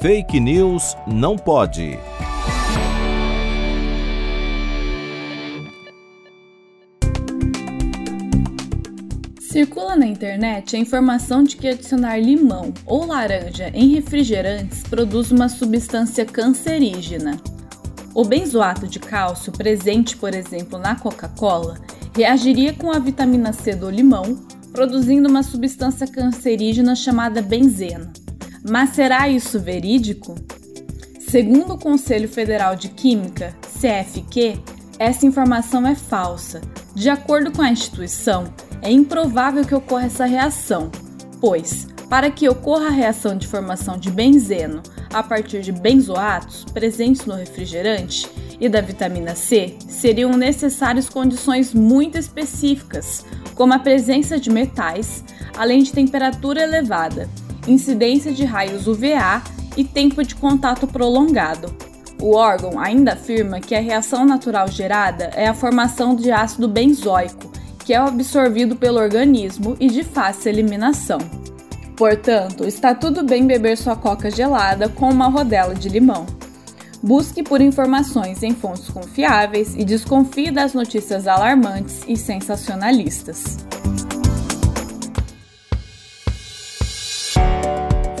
Fake News não pode. Circula na internet a informação de que adicionar limão ou laranja em refrigerantes produz uma substância cancerígena. O benzoato de cálcio, presente, por exemplo, na Coca-Cola, reagiria com a vitamina C do limão, produzindo uma substância cancerígena chamada benzeno. Mas será isso verídico? Segundo o Conselho Federal de Química, CFQ, essa informação é falsa. De acordo com a instituição, é improvável que ocorra essa reação, pois, para que ocorra a reação de formação de benzeno a partir de benzoatos presentes no refrigerante e da vitamina C, seriam necessárias condições muito específicas, como a presença de metais, além de temperatura elevada, incidência de raios UVA e tempo de contato prolongado. O órgão ainda afirma que a reação natural gerada é a formação de ácido benzoico, que é absorvido pelo organismo e de fácil eliminação. Portanto, está tudo bem beber sua coca gelada com uma rodela de limão. Busque por informações em fontes confiáveis e desconfie das notícias alarmantes e sensacionalistas.